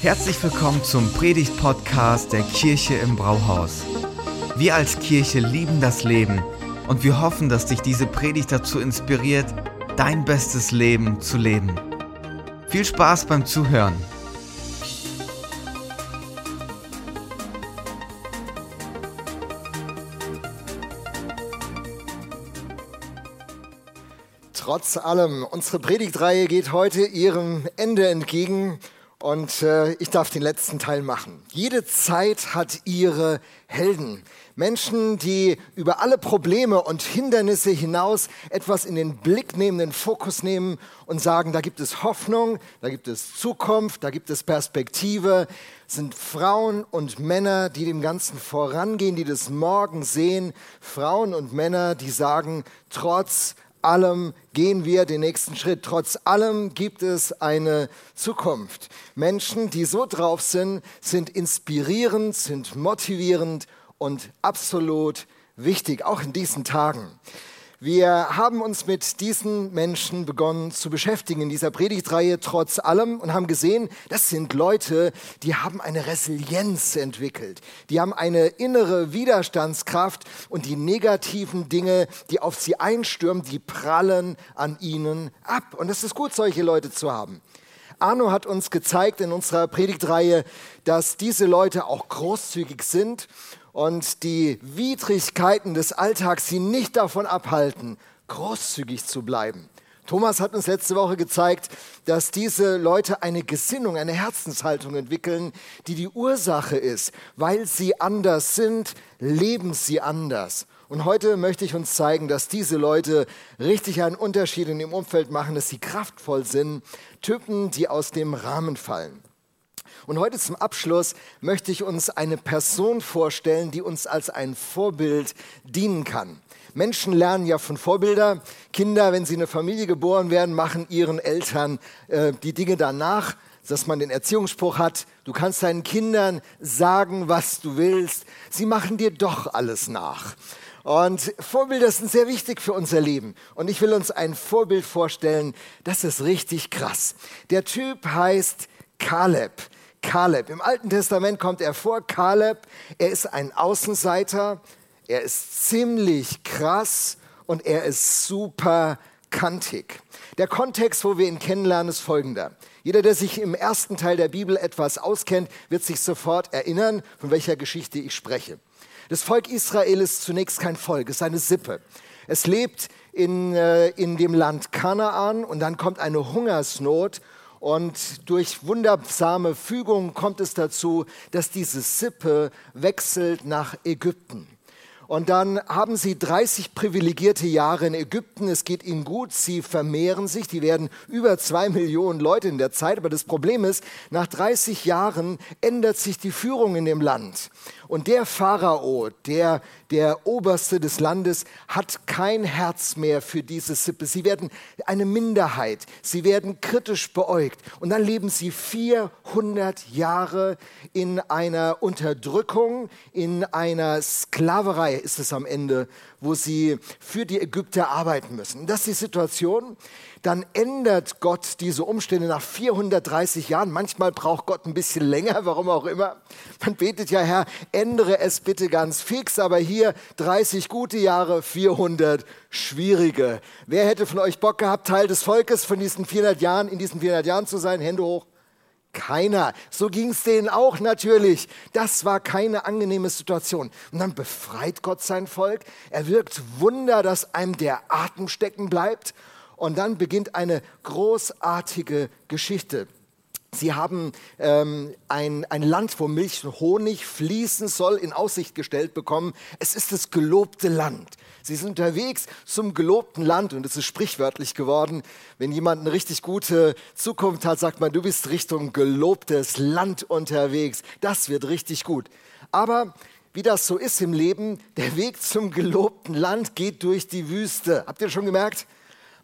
Herzlich willkommen zum Predigt-Podcast der Kirche im Brauhaus. Wir als Kirche lieben das Leben und wir hoffen, dass dich diese Predigt dazu inspiriert, dein bestes Leben zu leben. Viel Spaß beim Zuhören. Trotz allem, unsere Predigtreihe geht heute ihrem Ende entgegen und äh, ich darf den letzten Teil machen. Jede Zeit hat ihre Helden. Menschen, die über alle Probleme und Hindernisse hinaus etwas in den Blick nehmen, den Fokus nehmen und sagen, da gibt es Hoffnung, da gibt es Zukunft, da gibt es Perspektive, sind Frauen und Männer, die dem Ganzen vorangehen, die das Morgen sehen, Frauen und Männer, die sagen, trotz allem gehen wir den nächsten Schritt. Trotz allem gibt es eine Zukunft. Menschen, die so drauf sind, sind inspirierend, sind motivierend und absolut wichtig, auch in diesen Tagen. Wir haben uns mit diesen Menschen begonnen zu beschäftigen in dieser Predigtreihe trotz allem und haben gesehen, das sind Leute, die haben eine Resilienz entwickelt. Die haben eine innere Widerstandskraft und die negativen Dinge, die auf sie einstürmen, die prallen an ihnen ab. Und es ist gut, solche Leute zu haben. Arno hat uns gezeigt in unserer Predigtreihe, dass diese Leute auch großzügig sind und die Widrigkeiten des Alltags sie nicht davon abhalten, großzügig zu bleiben. Thomas hat uns letzte Woche gezeigt, dass diese Leute eine Gesinnung, eine Herzenshaltung entwickeln, die die Ursache ist. Weil sie anders sind, leben sie anders. Und heute möchte ich uns zeigen, dass diese Leute richtig einen Unterschied in dem Umfeld machen, dass sie kraftvoll sind, Typen, die aus dem Rahmen fallen. Und heute zum Abschluss möchte ich uns eine Person vorstellen, die uns als ein Vorbild dienen kann. Menschen lernen ja von Vorbildern. Kinder, wenn sie in eine Familie geboren werden, machen ihren Eltern äh, die Dinge danach, dass man den Erziehungsspruch hat, du kannst deinen Kindern sagen, was du willst. Sie machen dir doch alles nach. Und Vorbilder sind sehr wichtig für unser Leben. Und ich will uns ein Vorbild vorstellen, das ist richtig krass. Der Typ heißt Kaleb. Kaleb. Im Alten Testament kommt er vor. Kaleb, er ist ein Außenseiter, er ist ziemlich krass und er ist super kantig. Der Kontext, wo wir ihn kennenlernen, ist folgender. Jeder, der sich im ersten Teil der Bibel etwas auskennt, wird sich sofort erinnern, von welcher Geschichte ich spreche. Das Volk Israel ist zunächst kein Volk, es ist eine Sippe. Es lebt in, äh, in dem Land Kanaan und dann kommt eine Hungersnot und durch wundersame Fügung kommt es dazu, dass diese Sippe wechselt nach Ägypten. Und dann haben sie 30 privilegierte Jahre in Ägypten. Es geht ihnen gut, sie vermehren sich. Die werden über zwei Millionen Leute in der Zeit. Aber das Problem ist, nach 30 Jahren ändert sich die Führung in dem Land. Und der Pharao, der, der Oberste des Landes, hat kein Herz mehr für diese Sippe. Sie werden eine Minderheit. Sie werden kritisch beäugt. Und dann leben sie 400 Jahre in einer Unterdrückung, in einer Sklaverei ist es am Ende, wo sie für die Ägypter arbeiten müssen. Das ist die Situation dann ändert Gott diese Umstände nach 430 Jahren. Manchmal braucht Gott ein bisschen länger, warum auch immer. Man betet ja, Herr, ändere es bitte ganz fix, aber hier 30 gute Jahre, 400 schwierige. Wer hätte von euch Bock gehabt, Teil des Volkes von diesen 400 Jahren, in diesen 400 Jahren zu sein? Hände hoch. Keiner. So ging es denen auch natürlich. Das war keine angenehme Situation. Und dann befreit Gott sein Volk. Er wirkt Wunder, dass einem der Atem stecken bleibt. Und dann beginnt eine großartige Geschichte. Sie haben ähm, ein, ein Land, wo Milch und Honig fließen soll, in Aussicht gestellt bekommen. Es ist das gelobte Land. Sie sind unterwegs zum gelobten Land und es ist sprichwörtlich geworden. Wenn jemand eine richtig gute Zukunft hat, sagt man, du bist Richtung gelobtes Land unterwegs. Das wird richtig gut. Aber wie das so ist im Leben, der Weg zum gelobten Land geht durch die Wüste. Habt ihr schon gemerkt?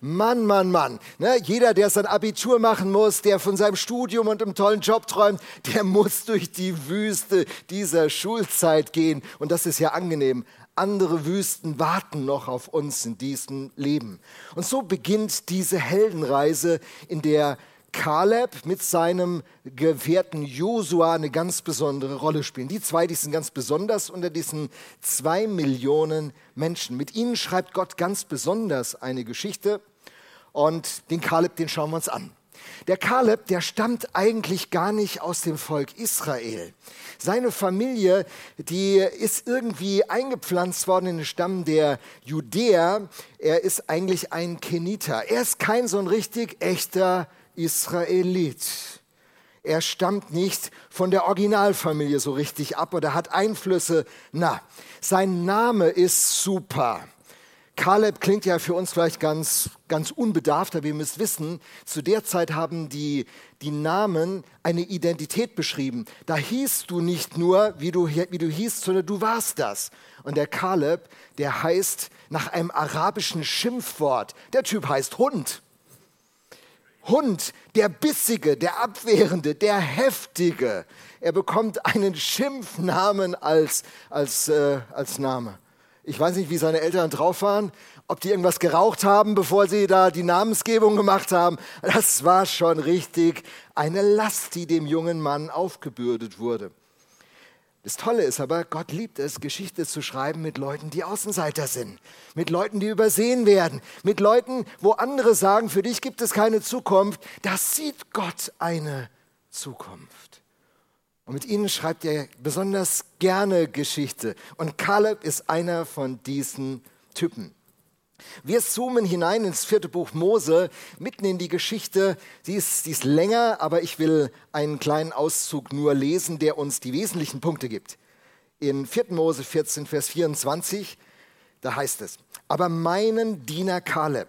Mann, Mann, Mann. Ne? Jeder, der sein Abitur machen muss, der von seinem Studium und einem tollen Job träumt, der muss durch die Wüste dieser Schulzeit gehen. Und das ist ja angenehm. Andere Wüsten warten noch auf uns in diesem Leben. Und so beginnt diese Heldenreise, in der Kaleb mit seinem Gefährten Josua eine ganz besondere Rolle spielen. Die zwei, die sind ganz besonders unter diesen zwei Millionen Menschen. Mit ihnen schreibt Gott ganz besonders eine Geschichte und den Kaleb, den schauen wir uns an. Der Kaleb, der stammt eigentlich gar nicht aus dem Volk Israel. Seine Familie, die ist irgendwie eingepflanzt worden in den Stamm der Judäer. Er ist eigentlich ein Keniter. Er ist kein so ein richtig echter Israelit. Er stammt nicht von der Originalfamilie so richtig ab oder hat Einflüsse. Na, sein Name ist super. Kaleb klingt ja für uns vielleicht ganz, ganz unbedarft, aber ihr müsst wissen, zu der Zeit haben die, die Namen eine Identität beschrieben. Da hießt du nicht nur, wie du, wie du hießt, sondern du warst das. Und der Kaleb, der heißt nach einem arabischen Schimpfwort. Der Typ heißt Hund. Hund, der Bissige, der Abwehrende, der Heftige. Er bekommt einen Schimpfnamen als, als, äh, als Name. Ich weiß nicht, wie seine Eltern drauf waren, ob die irgendwas geraucht haben, bevor sie da die Namensgebung gemacht haben. Das war schon richtig eine Last, die dem jungen Mann aufgebürdet wurde. Das Tolle ist aber, Gott liebt es, Geschichte zu schreiben mit Leuten, die Außenseiter sind, mit Leuten, die übersehen werden, mit Leuten, wo andere sagen, für dich gibt es keine Zukunft. Da sieht Gott eine Zukunft. Und mit ihnen schreibt er besonders gerne Geschichte. Und Kaleb ist einer von diesen Typen. Wir zoomen hinein ins vierte Buch Mose, mitten in die Geschichte. Sie ist, die ist länger, aber ich will einen kleinen Auszug nur lesen, der uns die wesentlichen Punkte gibt. In 4. Mose 14, Vers 24, da heißt es, aber meinen Diener Kaleb,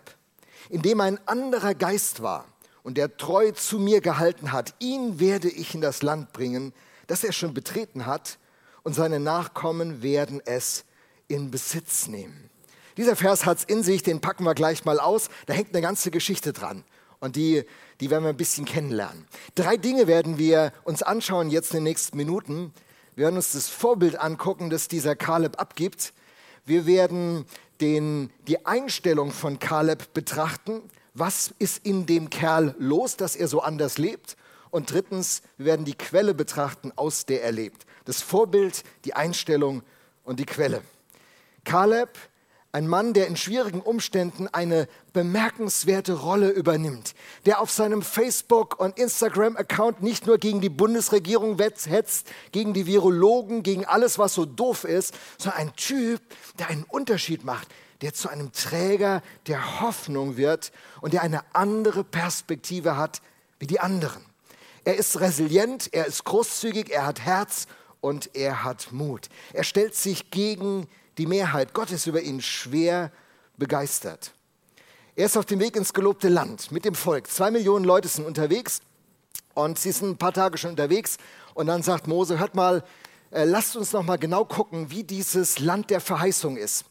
in dem ein anderer Geist war und der treu zu mir gehalten hat, ihn werde ich in das Land bringen, das er schon betreten hat, und seine Nachkommen werden es in Besitz nehmen. Dieser Vers hat es in sich, den packen wir gleich mal aus. Da hängt eine ganze Geschichte dran. Und die, die werden wir ein bisschen kennenlernen. Drei Dinge werden wir uns anschauen jetzt in den nächsten Minuten. Wir werden uns das Vorbild angucken, das dieser Kaleb abgibt. Wir werden den, die Einstellung von Kaleb betrachten. Was ist in dem Kerl los, dass er so anders lebt? Und drittens, wir werden die Quelle betrachten, aus der er lebt. Das Vorbild, die Einstellung und die Quelle. Kaleb ein Mann, der in schwierigen Umständen eine bemerkenswerte Rolle übernimmt, der auf seinem Facebook- und Instagram-Account nicht nur gegen die Bundesregierung hetzt, gegen die Virologen, gegen alles, was so doof ist, sondern ein Typ, der einen Unterschied macht, der zu einem Träger der Hoffnung wird und der eine andere Perspektive hat wie die anderen. Er ist resilient, er ist großzügig, er hat Herz und er hat Mut. Er stellt sich gegen die Mehrheit Gottes über ihn schwer begeistert. Er ist auf dem Weg ins gelobte Land mit dem Volk. Zwei Millionen Leute sind unterwegs und sie sind ein paar Tage schon unterwegs. Und dann sagt Mose, hört mal, äh, lasst uns noch mal genau gucken, wie dieses Land der Verheißung ist.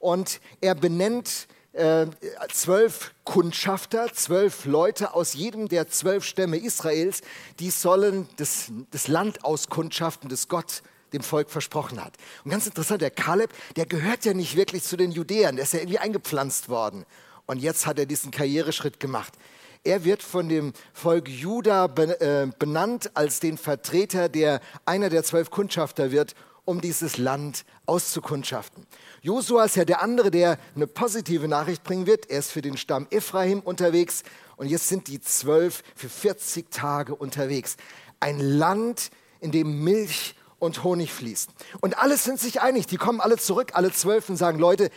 Und er benennt äh, zwölf Kundschafter, zwölf Leute aus jedem der zwölf Stämme Israels, die sollen das, das Land auskundschaften, das Gott dem Volk versprochen hat. Und ganz interessant, der Kaleb, der gehört ja nicht wirklich zu den Judäern, der ist ja irgendwie eingepflanzt worden. Und jetzt hat er diesen Karriereschritt gemacht. Er wird von dem Volk Juda äh, benannt als den Vertreter, der einer der zwölf Kundschafter wird, um dieses Land auszukundschaften. Josua ist ja der andere, der eine positive Nachricht bringen wird. Er ist für den Stamm Ephraim unterwegs und jetzt sind die zwölf für 40 Tage unterwegs. Ein Land, in dem Milch und Honig fließt. Und alle sind sich einig, die kommen alle zurück, alle zwölf und sagen, Leute,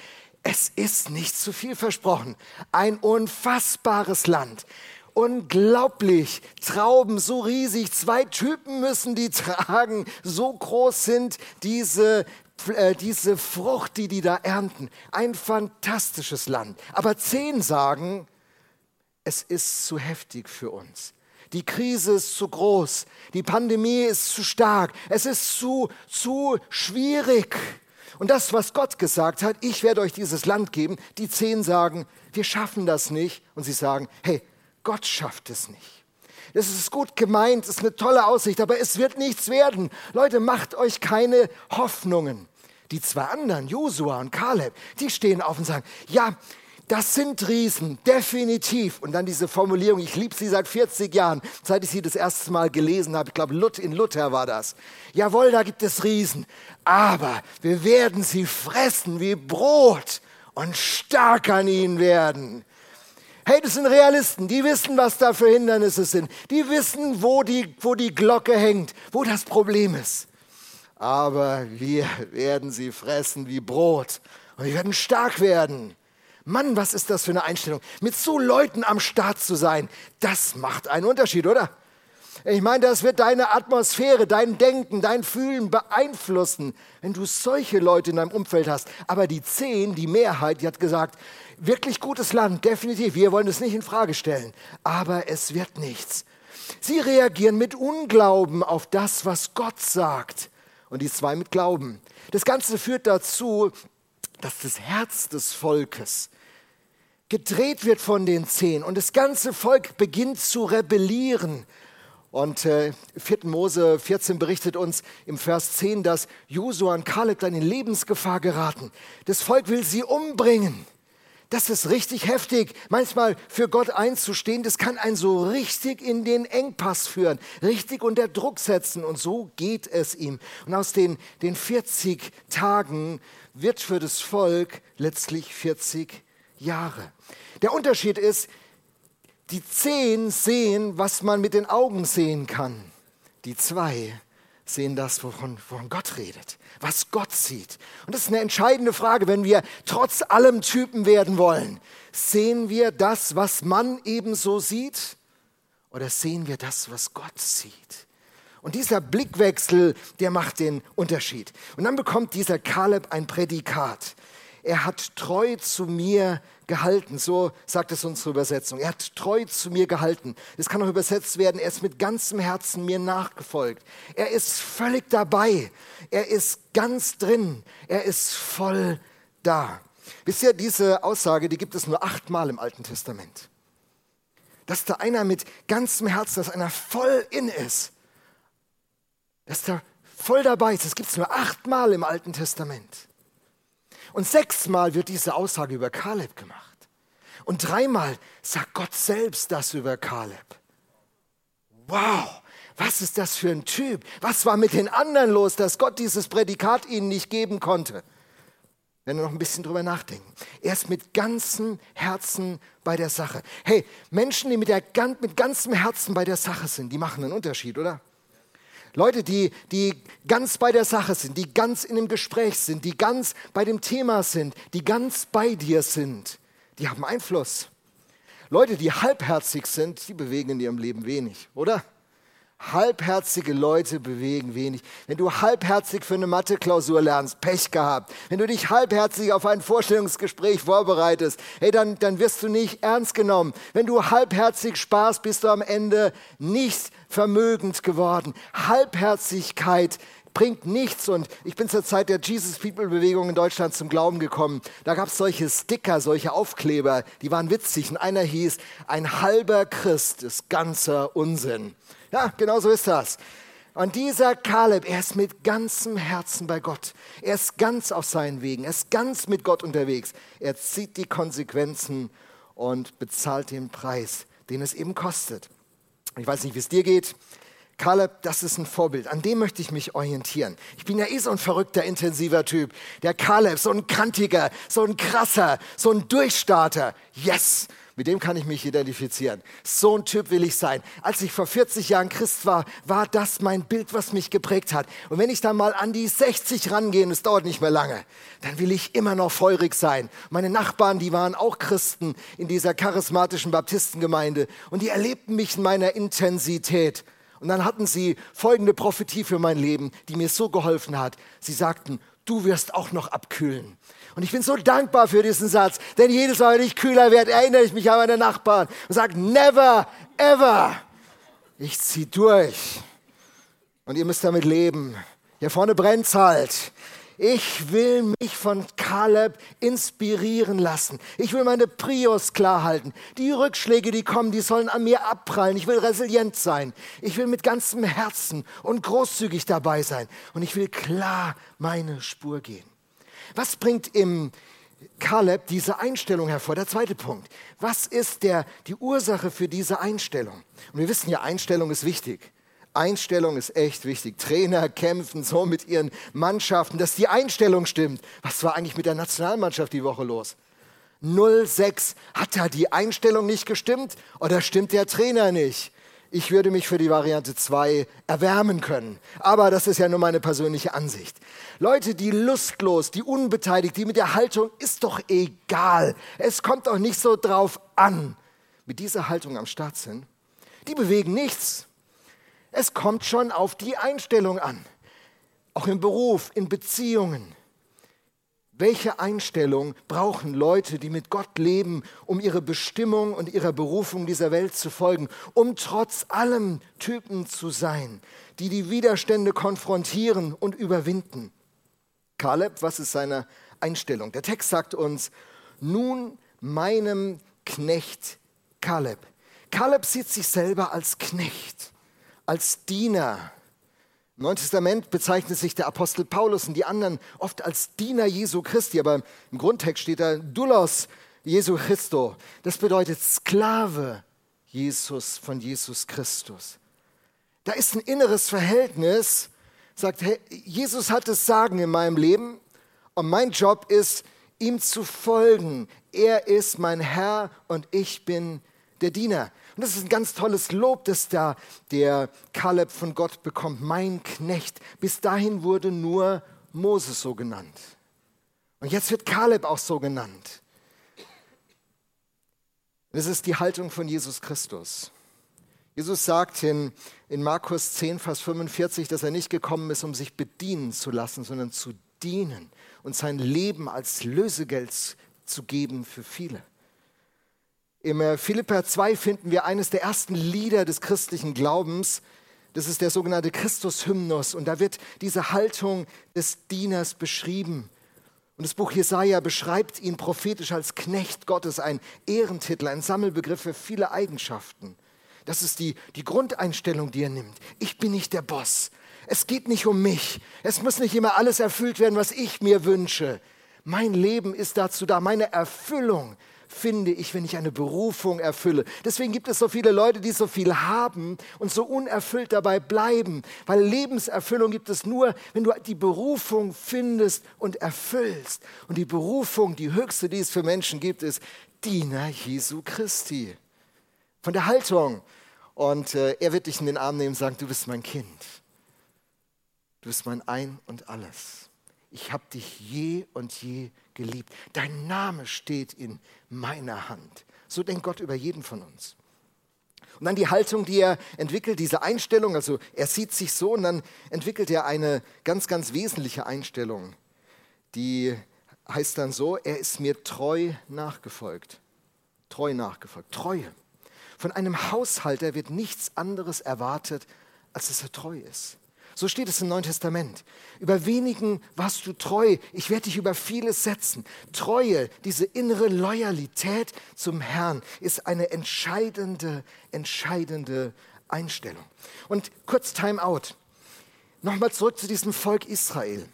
es ist nicht zu viel versprochen. Ein unfassbares Land. Unglaublich. Trauben so riesig. Zwei Typen müssen die tragen. So groß sind diese, äh, diese Frucht, die die da ernten. Ein fantastisches Land. Aber zehn sagen, es ist zu heftig für uns. Die Krise ist zu groß. Die Pandemie ist zu stark. Es ist zu, zu schwierig. Und das, was Gott gesagt hat, ich werde euch dieses Land geben, die zehn sagen, wir schaffen das nicht. Und sie sagen, hey, Gott schafft es nicht. Das ist gut gemeint, ist eine tolle Aussicht, aber es wird nichts werden. Leute, macht euch keine Hoffnungen. Die zwei anderen, Josua und Kaleb, die stehen auf und sagen, ja, Das sind Riesen, definitiv. Und dann diese Formulierung, ich liebe sie seit 40 Jahren, seit ich sie das erste Mal gelesen habe. Ich glaube, in Luther war das. Jawohl, da gibt es Riesen. Aber wir werden sie fressen wie Brot und stark an ihnen werden. Hey, das sind Realisten, die wissen, was da für Hindernisse sind. Die wissen, wo die, wo die Glocke hängt, wo das Problem ist. Aber wir werden sie fressen wie Brot und wir werden stark werden. Mann, was ist das für eine Einstellung? Mit so Leuten am Start zu sein, das macht einen Unterschied, oder? Ich meine, das wird deine Atmosphäre, dein Denken, dein Fühlen beeinflussen, wenn du solche Leute in deinem Umfeld hast. Aber die Zehn, die Mehrheit, die hat gesagt, wirklich gutes Land, definitiv. Wir wollen es nicht in Frage stellen. Aber es wird nichts. Sie reagieren mit Unglauben auf das, was Gott sagt. Und die zwei mit Glauben. Das Ganze führt dazu, dass das Herz des Volkes gedreht wird von den Zehn und das ganze Volk beginnt zu rebellieren. Und äh, 4. Mose 14 berichtet uns im Vers 10, dass Josua und Kaleb dann in Lebensgefahr geraten. Das Volk will sie umbringen. Das ist richtig heftig. Manchmal für Gott einzustehen, das kann einen so richtig in den Engpass führen, richtig unter Druck setzen. Und so geht es ihm. Und aus den, den 40 Tagen wird für das Volk letztlich 40 Jahre. Der Unterschied ist, die zehn sehen, was man mit den Augen sehen kann. Die zwei sehen das, wovon, wovon Gott redet, was Gott sieht. Und das ist eine entscheidende Frage, wenn wir trotz allem Typen werden wollen. Sehen wir das, was man ebenso sieht? Oder sehen wir das, was Gott sieht? Und dieser Blickwechsel, der macht den Unterschied. Und dann bekommt dieser Kaleb ein Prädikat. Er hat treu zu mir gehalten, so sagt es unsere Übersetzung. Er hat treu zu mir gehalten. Das kann auch übersetzt werden, er ist mit ganzem Herzen mir nachgefolgt. Er ist völlig dabei. Er ist ganz drin. Er ist voll da. Wisst ihr, diese Aussage, die gibt es nur achtmal im Alten Testament. Dass da einer mit ganzem Herzen, dass einer voll in ist, dass da voll dabei ist. Das gibt es nur achtmal im Alten Testament. Und sechsmal wird diese Aussage über Kaleb gemacht. Und dreimal sagt Gott selbst das über Kaleb. Wow, was ist das für ein Typ? Was war mit den anderen los, dass Gott dieses Prädikat ihnen nicht geben konnte? Wenn wir noch ein bisschen drüber nachdenken. Er ist mit ganzem Herzen bei der Sache. Hey, Menschen, die mit, der, mit ganzem Herzen bei der Sache sind, die machen einen Unterschied, oder? Leute, die, die ganz bei der Sache sind, die ganz in dem Gespräch sind, die ganz bei dem Thema sind, die ganz bei dir sind, die haben Einfluss. Leute, die halbherzig sind, die bewegen in ihrem Leben wenig, oder? Halbherzige Leute bewegen wenig. Wenn du halbherzig für eine Mathe-Klausur lernst, Pech gehabt. Wenn du dich halbherzig auf ein Vorstellungsgespräch vorbereitest, hey, dann, dann wirst du nicht ernst genommen. Wenn du halbherzig sparst, bist du am Ende nicht vermögend geworden. Halbherzigkeit bringt nichts. Und ich bin zur Zeit der Jesus People Bewegung in Deutschland zum Glauben gekommen. Da gab es solche Sticker, solche Aufkleber, die waren witzig. Und einer hieß, ein halber Christ ist ganzer Unsinn. Ja, genau so ist das. Und dieser Kaleb, er ist mit ganzem Herzen bei Gott. Er ist ganz auf seinen Wegen. Er ist ganz mit Gott unterwegs. Er zieht die Konsequenzen und bezahlt den Preis, den es eben kostet. Ich weiß nicht, wie es dir geht. Kaleb, das ist ein Vorbild. An dem möchte ich mich orientieren. Ich bin ja eh so ein verrückter, intensiver Typ. Der Kaleb, so ein kantiger, so ein krasser, so ein Durchstarter. Yes! Mit dem kann ich mich identifizieren. So ein Typ will ich sein. Als ich vor 40 Jahren Christ war, war das mein Bild, was mich geprägt hat. Und wenn ich dann mal an die 60 rangehe, und es dauert nicht mehr lange, dann will ich immer noch feurig sein. Meine Nachbarn, die waren auch Christen in dieser charismatischen Baptistengemeinde und die erlebten mich in meiner Intensität. Und dann hatten sie folgende Prophetie für mein Leben, die mir so geholfen hat. Sie sagten, du wirst auch noch abkühlen. Und ich bin so dankbar für diesen Satz, denn jedes Mal, wenn ich kühler werde, erinnere ich mich an meine Nachbarn und sage, never, ever. Ich ziehe durch. Und ihr müsst damit leben. Hier vorne brennt's halt. Ich will mich von Kaleb inspirieren lassen. Ich will meine Prios klar halten. Die Rückschläge, die kommen, die sollen an mir abprallen. Ich will resilient sein. Ich will mit ganzem Herzen und großzügig dabei sein. Und ich will klar meine Spur gehen. Was bringt im Kaleb diese Einstellung hervor. Der zweite Punkt. Was ist der, die Ursache für diese Einstellung? Und wir wissen ja, Einstellung ist wichtig. Einstellung ist echt wichtig. Trainer kämpfen so mit ihren Mannschaften, dass die Einstellung stimmt. Was war eigentlich mit der Nationalmannschaft die Woche los? 06. Hat da die Einstellung nicht gestimmt oder stimmt der Trainer nicht? Ich würde mich für die Variante 2 erwärmen können. Aber das ist ja nur meine persönliche Ansicht. Leute, die lustlos, die unbeteiligt, die mit der Haltung ist doch egal. Es kommt doch nicht so drauf an. Mit dieser Haltung am Start sind, die bewegen nichts. Es kommt schon auf die Einstellung an. Auch im Beruf, in Beziehungen. Welche Einstellung brauchen Leute, die mit Gott leben, um ihre Bestimmung und ihrer Berufung dieser Welt zu folgen, um trotz allem Typen zu sein, die die Widerstände konfrontieren und überwinden? Kaleb, was ist seine Einstellung? Der Text sagt uns, nun meinem Knecht Kaleb. Kaleb sieht sich selber als Knecht, als Diener, im Neuen Testament bezeichnet sich der Apostel Paulus und die anderen oft als Diener Jesu Christi, aber im Grundtext steht da Doulos Jesu Christo. Das bedeutet Sklave Jesus von Jesus Christus. Da ist ein inneres Verhältnis, sagt, hey, Jesus hat das Sagen in meinem Leben und mein Job ist, ihm zu folgen. Er ist mein Herr und ich bin der Diener. Und das ist ein ganz tolles Lob, das da der Kaleb von Gott bekommt, mein Knecht. Bis dahin wurde nur Moses so genannt. Und jetzt wird Kaleb auch so genannt. Das ist die Haltung von Jesus Christus. Jesus sagt in, in Markus 10, Vers 45, dass er nicht gekommen ist, um sich bedienen zu lassen, sondern zu dienen und sein Leben als Lösegeld zu geben für viele. Im äh, Philippa 2 finden wir eines der ersten Lieder des christlichen Glaubens. Das ist der sogenannte Christus-Hymnus. Und da wird diese Haltung des Dieners beschrieben. Und das Buch Jesaja beschreibt ihn prophetisch als Knecht Gottes, ein Ehrentitel, ein Sammelbegriff für viele Eigenschaften. Das ist die, die Grundeinstellung, die er nimmt. Ich bin nicht der Boss. Es geht nicht um mich. Es muss nicht immer alles erfüllt werden, was ich mir wünsche. Mein Leben ist dazu da, meine Erfüllung finde ich, wenn ich eine Berufung erfülle. Deswegen gibt es so viele Leute, die so viel haben und so unerfüllt dabei bleiben, weil Lebenserfüllung gibt es nur, wenn du die Berufung findest und erfüllst. Und die Berufung, die höchste, die es für Menschen gibt, ist Diener Jesu Christi. Von der Haltung. Und äh, er wird dich in den Arm nehmen und sagen, du bist mein Kind. Du bist mein Ein und alles. Ich habe dich je und je geliebt. Dein Name steht in meiner Hand. So denkt Gott über jeden von uns. Und dann die Haltung, die er entwickelt, diese Einstellung, also er sieht sich so und dann entwickelt er eine ganz, ganz wesentliche Einstellung, die heißt dann so, er ist mir treu nachgefolgt. Treu nachgefolgt. Treue. Von einem Haushalter wird nichts anderes erwartet, als dass er treu ist. So steht es im Neuen Testament. Über wenigen warst du treu. Ich werde dich über vieles setzen. Treue, diese innere Loyalität zum Herrn ist eine entscheidende, entscheidende Einstellung. Und kurz Time out. Nochmal zurück zu diesem Volk Israel.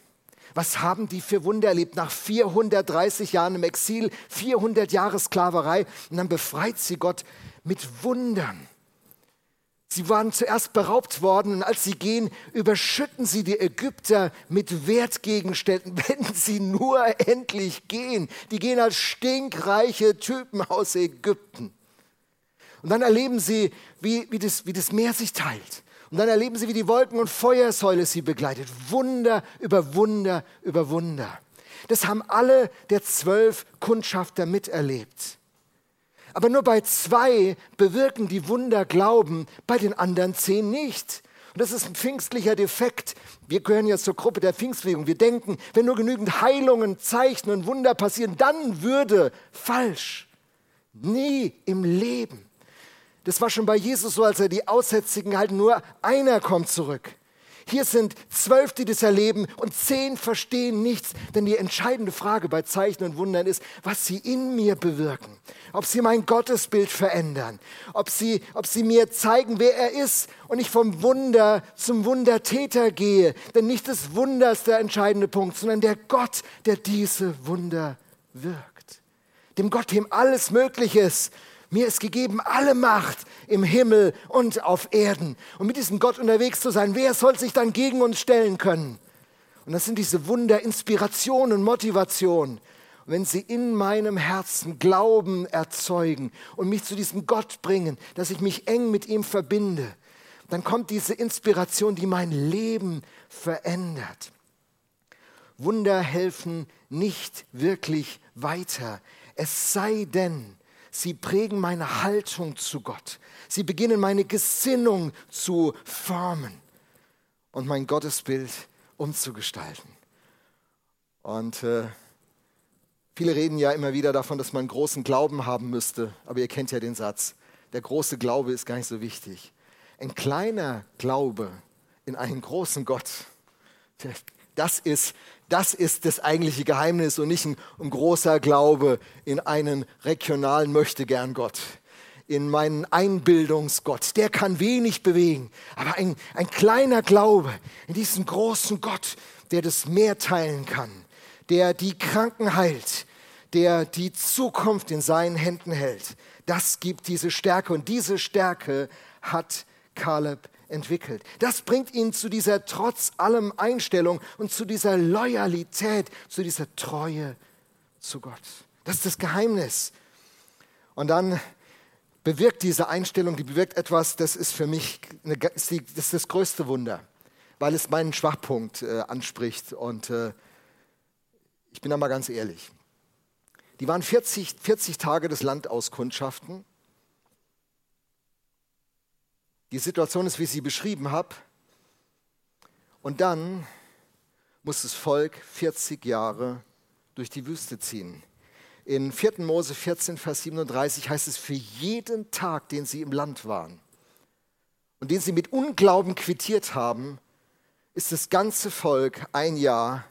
Was haben die für Wunder erlebt nach 430 Jahren im Exil, 400 Jahre Sklaverei und dann befreit sie Gott mit Wundern. Sie waren zuerst beraubt worden und als sie gehen, überschütten sie die Ägypter mit Wertgegenständen, wenn sie nur endlich gehen. Die gehen als stinkreiche Typen aus Ägypten. Und dann erleben sie, wie, wie, das, wie das Meer sich teilt. Und dann erleben sie, wie die Wolken- und Feuersäule sie begleitet. Wunder über Wunder über Wunder. Das haben alle der zwölf Kundschafter miterlebt. Aber nur bei zwei bewirken die Wunder Glauben, bei den anderen zehn nicht. Und das ist ein pfingstlicher Defekt. Wir gehören ja zur Gruppe der Pfingstbewegung. Wir denken, wenn nur genügend Heilungen, Zeichen und Wunder passieren, dann würde falsch. Nie im Leben. Das war schon bei Jesus so, als er die Aussätzigen halten, nur einer kommt zurück. Hier sind zwölf, die das erleben und zehn verstehen nichts. Denn die entscheidende Frage bei Zeichen und Wundern ist, was sie in mir bewirken. Ob sie mein Gottesbild verändern. Ob sie, ob sie mir zeigen, wer er ist und ich vom Wunder zum Wundertäter gehe. Denn nicht das Wunder ist der entscheidende Punkt, sondern der Gott, der diese Wunder wirkt. Dem Gott, dem alles möglich ist. Mir ist gegeben alle Macht im Himmel und auf Erden. Und mit diesem Gott unterwegs zu sein, wer soll sich dann gegen uns stellen können? Und das sind diese Wunder, Inspiration und Motivation. Wenn sie in meinem Herzen Glauben erzeugen und mich zu diesem Gott bringen, dass ich mich eng mit ihm verbinde, dann kommt diese Inspiration, die mein Leben verändert. Wunder helfen nicht wirklich weiter. Es sei denn, sie prägen meine Haltung zu Gott. Sie beginnen meine Gesinnung zu formen und mein Gottesbild umzugestalten. Und äh, viele reden ja immer wieder davon, dass man großen Glauben haben müsste. Aber ihr kennt ja den Satz, der große Glaube ist gar nicht so wichtig. Ein kleiner Glaube in einen großen Gott, das ist, das ist das eigentliche Geheimnis und nicht ein, ein großer Glaube in einen regionalen Möchtegern-Gott, in meinen Einbildungsgott. Der kann wenig bewegen, aber ein, ein kleiner Glaube in diesen großen Gott, der das Meer teilen kann, der die Kranken heilt, der die Zukunft in seinen Händen hält. Das gibt diese Stärke und diese Stärke hat Kaleb entwickelt. Das bringt ihn zu dieser trotz allem Einstellung und zu dieser Loyalität, zu dieser Treue zu Gott. Das ist das Geheimnis. Und dann bewirkt diese Einstellung, die bewirkt etwas, das ist für mich eine, das ist das größte Wunder, weil es meinen Schwachpunkt äh, anspricht. Und äh, ich bin da mal ganz ehrlich. Die waren 40, 40 Tage des Landauskundschaften. Die Situation ist, wie ich sie beschrieben habe. Und dann muss das Volk 40 Jahre durch die Wüste ziehen. In 4. Mose 14, Vers 37 heißt es, für jeden Tag, den sie im Land waren und den sie mit Unglauben quittiert haben, ist das ganze Volk ein Jahr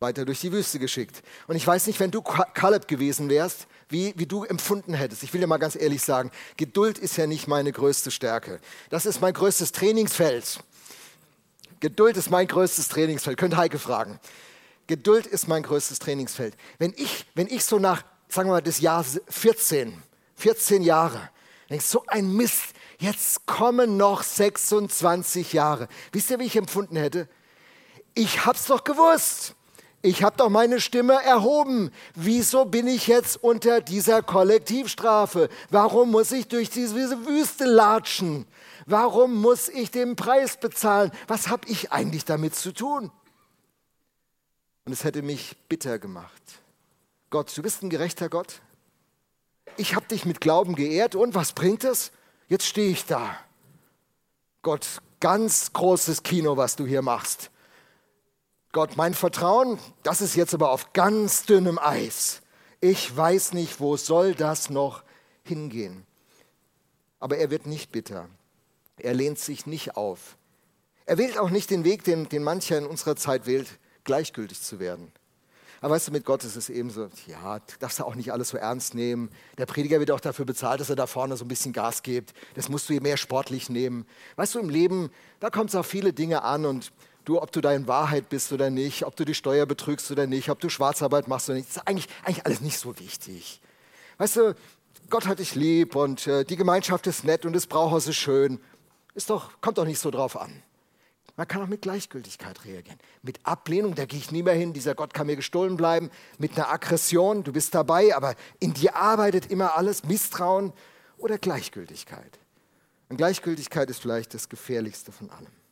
weiter durch die Wüste geschickt. Und ich weiß nicht, wenn du Kaleb gewesen wärst, wie, wie du empfunden hättest. Ich will dir mal ganz ehrlich sagen, Geduld ist ja nicht meine größte Stärke. Das ist mein größtes Trainingsfeld. Geduld ist mein größtes Trainingsfeld. Könnt Heike fragen. Geduld ist mein größtes Trainingsfeld. Wenn ich, wenn ich so nach, sagen wir mal, das Jahr 14, 14 Jahre, denke so ein Mist, jetzt kommen noch 26 Jahre. Wisst ihr, wie ich empfunden hätte? Ich hab's doch gewusst ich habe doch meine Stimme erhoben. Wieso bin ich jetzt unter dieser Kollektivstrafe? Warum muss ich durch diese Wüste latschen? Warum muss ich den Preis bezahlen? Was habe ich eigentlich damit zu tun? Und es hätte mich bitter gemacht. Gott, du bist ein gerechter Gott. Ich habe dich mit Glauben geehrt und was bringt es? Jetzt stehe ich da. Gott, ganz großes Kino, was du hier machst. Gott, mein Vertrauen, das ist jetzt aber auf ganz dünnem Eis. Ich weiß nicht, wo soll das noch hingehen. Aber er wird nicht bitter. Er lehnt sich nicht auf. Er wählt auch nicht den Weg, den, den mancher in unserer Zeit wählt, gleichgültig zu werden. Aber weißt du, mit Gott ist es eben so, ja, darfst du auch nicht alles so ernst nehmen. Der Prediger wird auch dafür bezahlt, dass er da vorne so ein bisschen Gas gibt. Das musst du mehr sportlich nehmen. Weißt du, im Leben, da kommt es auf viele Dinge an und du, ob du da in Wahrheit bist oder nicht, ob du die Steuer betrügst oder nicht, ob du Schwarzarbeit machst oder nicht, ist eigentlich, eigentlich alles nicht so wichtig. Weißt du, Gott hat dich lieb und äh, die Gemeinschaft ist nett und das Brauhaus ist schön. Ist doch, kommt doch nicht so drauf an. Man kann auch mit Gleichgültigkeit reagieren. Mit Ablehnung, da gehe ich nie mehr hin, dieser Gott kann mir gestohlen bleiben. Mit einer Aggression, du bist dabei, aber in dir arbeitet immer alles, Misstrauen oder Gleichgültigkeit. Und Gleichgültigkeit ist vielleicht das Gefährlichste von allem.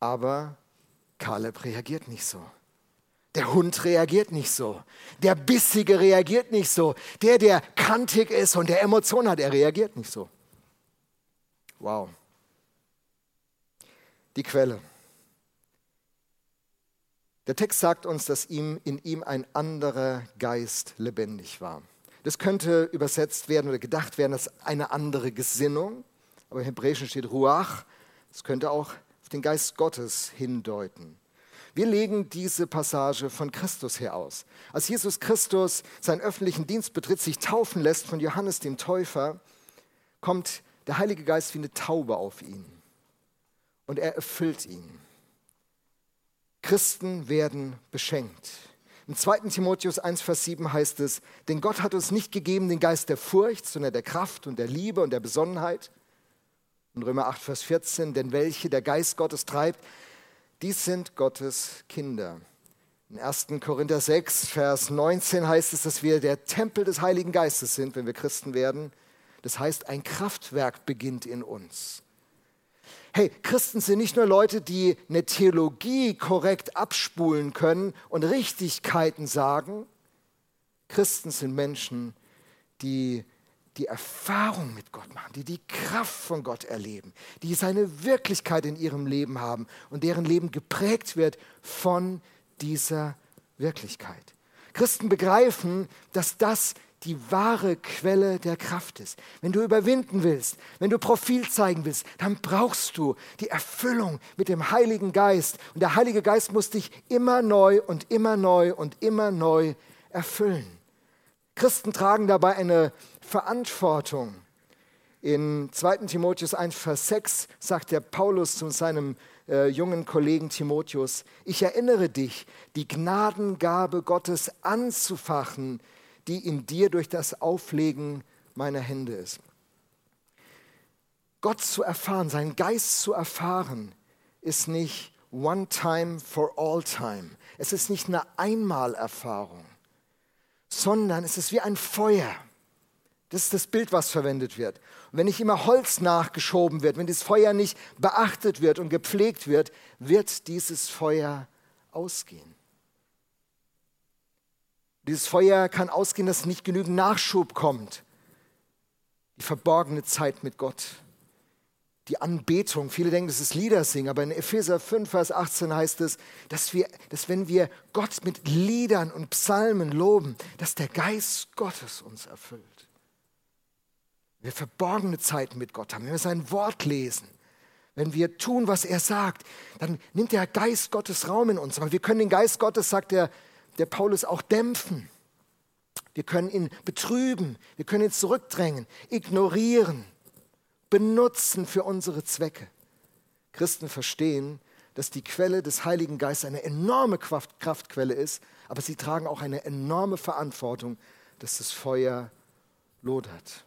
Aber Kaleb reagiert nicht so. Der Hund reagiert nicht so. Der Bissige reagiert nicht so. Der, der kantig ist und der Emotionen hat, er reagiert nicht so. Wow. Die Quelle. Der Text sagt uns, dass ihm, in ihm ein anderer Geist lebendig war. Das könnte übersetzt werden oder gedacht werden als eine andere Gesinnung, aber im Hebräischen steht Ruach. Das könnte auch den Geist Gottes hindeuten. Wir legen diese Passage von Christus her aus. Als Jesus Christus seinen öffentlichen Dienst betritt, sich taufen lässt von Johannes dem Täufer, kommt der Heilige Geist wie eine Taube auf ihn und er erfüllt ihn. Christen werden beschenkt Im 2. Timotheus 1, Vers 7 heißt es, denn Gott hat uns nicht gegeben den Geist der Furcht, sondern der Kraft und der Liebe und der Besonnenheit. Und Römer 8, Vers 14, denn welche der Geist Gottes treibt, dies sind Gottes Kinder. In 1. Korinther 6, Vers 19 heißt es, dass wir der Tempel des Heiligen Geistes sind, wenn wir Christen werden. Das heißt, ein Kraftwerk beginnt in uns. Hey, Christen sind nicht nur Leute, die eine Theologie korrekt abspulen können und Richtigkeiten sagen. Christen sind Menschen, die die Erfahrung mit Gott machen, die die Kraft von Gott erleben, die seine Wirklichkeit in ihrem Leben haben und deren Leben geprägt wird von dieser Wirklichkeit. Christen begreifen, dass das die wahre Quelle der Kraft ist. Wenn du überwinden willst, wenn du Profil zeigen willst, dann brauchst du die Erfüllung mit dem Heiligen Geist. Und der Heilige Geist muss dich immer neu und immer neu und immer neu erfüllen. Christen tragen dabei eine Verantwortung. In 2. Timotheus 1, Vers 6 sagt der Paulus zu seinem äh, jungen Kollegen Timotheus, ich erinnere dich, die Gnadengabe Gottes anzufachen, die in dir durch das Auflegen meiner Hände ist. Gott zu erfahren, seinen Geist zu erfahren, ist nicht one time for all time. Es ist nicht eine Einmalerfahrung, sondern es ist wie ein Feuer. Das ist das Bild, was verwendet wird. Und wenn nicht immer Holz nachgeschoben wird, wenn das Feuer nicht beachtet wird und gepflegt wird, wird dieses Feuer ausgehen. Dieses Feuer kann ausgehen, dass nicht genügend Nachschub kommt. Die verborgene Zeit mit Gott. Die Anbetung. Viele denken, das ist Liedersingen, aber in Epheser 5, Vers 18 heißt es, dass, wir, dass wenn wir Gott mit Liedern und Psalmen loben, dass der Geist Gottes uns erfüllt. Wir verborgene Zeiten mit Gott haben, wenn wir sein Wort lesen, wenn wir tun, was er sagt, dann nimmt der Geist Gottes Raum in uns. Aber wir können den Geist Gottes, sagt der der Paulus auch dämpfen. Wir können ihn betrüben, wir können ihn zurückdrängen, ignorieren, benutzen für unsere Zwecke. Christen verstehen, dass die Quelle des Heiligen Geistes eine enorme Kraft, Kraftquelle ist, aber sie tragen auch eine enorme Verantwortung, dass das Feuer lodert.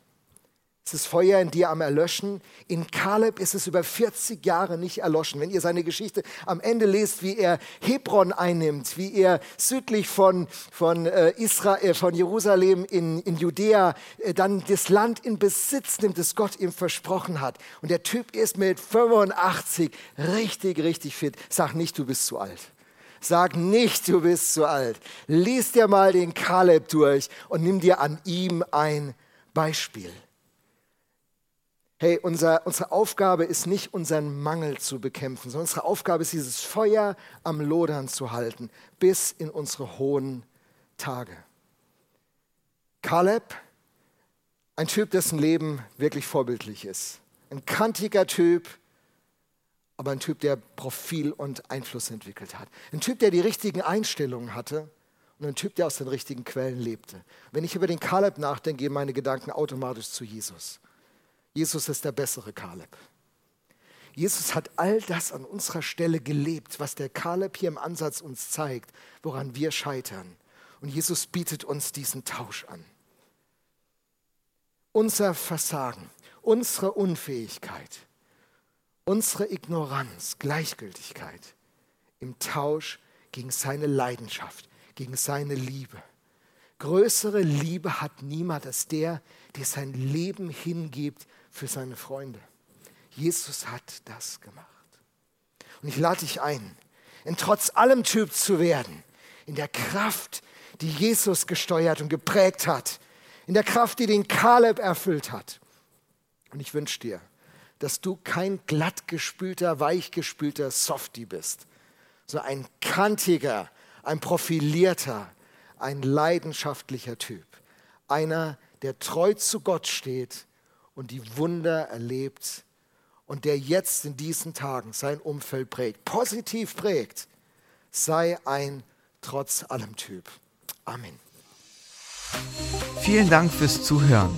Ist Feuer in dir am Erlöschen. In Kaleb ist es über 40 Jahre nicht erloschen. Wenn ihr seine Geschichte am Ende lest, wie er Hebron einnimmt, wie er südlich von, von, äh, Israel, von Jerusalem in, in Judäa äh, dann das Land in Besitz nimmt, das Gott ihm versprochen hat. Und der Typ ist mit 85 richtig, richtig fit. Sag nicht, du bist zu alt. Sag nicht, du bist zu alt. Lies dir mal den Kaleb durch und nimm dir an ihm ein Beispiel. Hey, unser, unsere Aufgabe ist nicht, unseren Mangel zu bekämpfen, sondern unsere Aufgabe ist, dieses Feuer am Lodern zu halten, bis in unsere hohen Tage. Kaleb, ein Typ, dessen Leben wirklich vorbildlich ist. Ein kantiger Typ, aber ein Typ, der Profil und Einfluss entwickelt hat. Ein Typ, der die richtigen Einstellungen hatte und ein Typ, der aus den richtigen Quellen lebte. Wenn ich über den Kaleb nachdenke, gehen meine Gedanken automatisch zu Jesus. Jesus ist der bessere Kaleb. Jesus hat all das an unserer Stelle gelebt, was der Kaleb hier im Ansatz uns zeigt, woran wir scheitern. Und Jesus bietet uns diesen Tausch an. Unser Versagen, unsere Unfähigkeit, unsere Ignoranz, Gleichgültigkeit im Tausch gegen seine Leidenschaft, gegen seine Liebe. Größere Liebe hat niemand als der, der sein Leben hingibt für seine Freunde. Jesus hat das gemacht. Und ich lade dich ein, in trotz allem Typ zu werden, in der Kraft, die Jesus gesteuert und geprägt hat, in der Kraft, die den Kaleb erfüllt hat. Und ich wünsche dir, dass du kein glattgespülter, weichgespülter Softie bist, sondern ein kantiger, ein profilierter, ein leidenschaftlicher Typ. Einer, der treu zu Gott steht und die Wunder erlebt und der jetzt in diesen Tagen sein Umfeld prägt, positiv prägt, sei ein trotz allem Typ. Amen. Vielen Dank fürs Zuhören.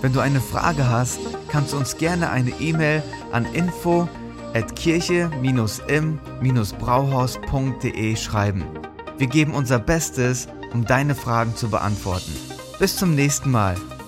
Wenn du eine Frage hast, kannst du uns gerne eine E-Mail an info at kirche-im-brauhaus.de schreiben. Wir geben unser Bestes, um deine Fragen zu beantworten. Bis zum nächsten Mal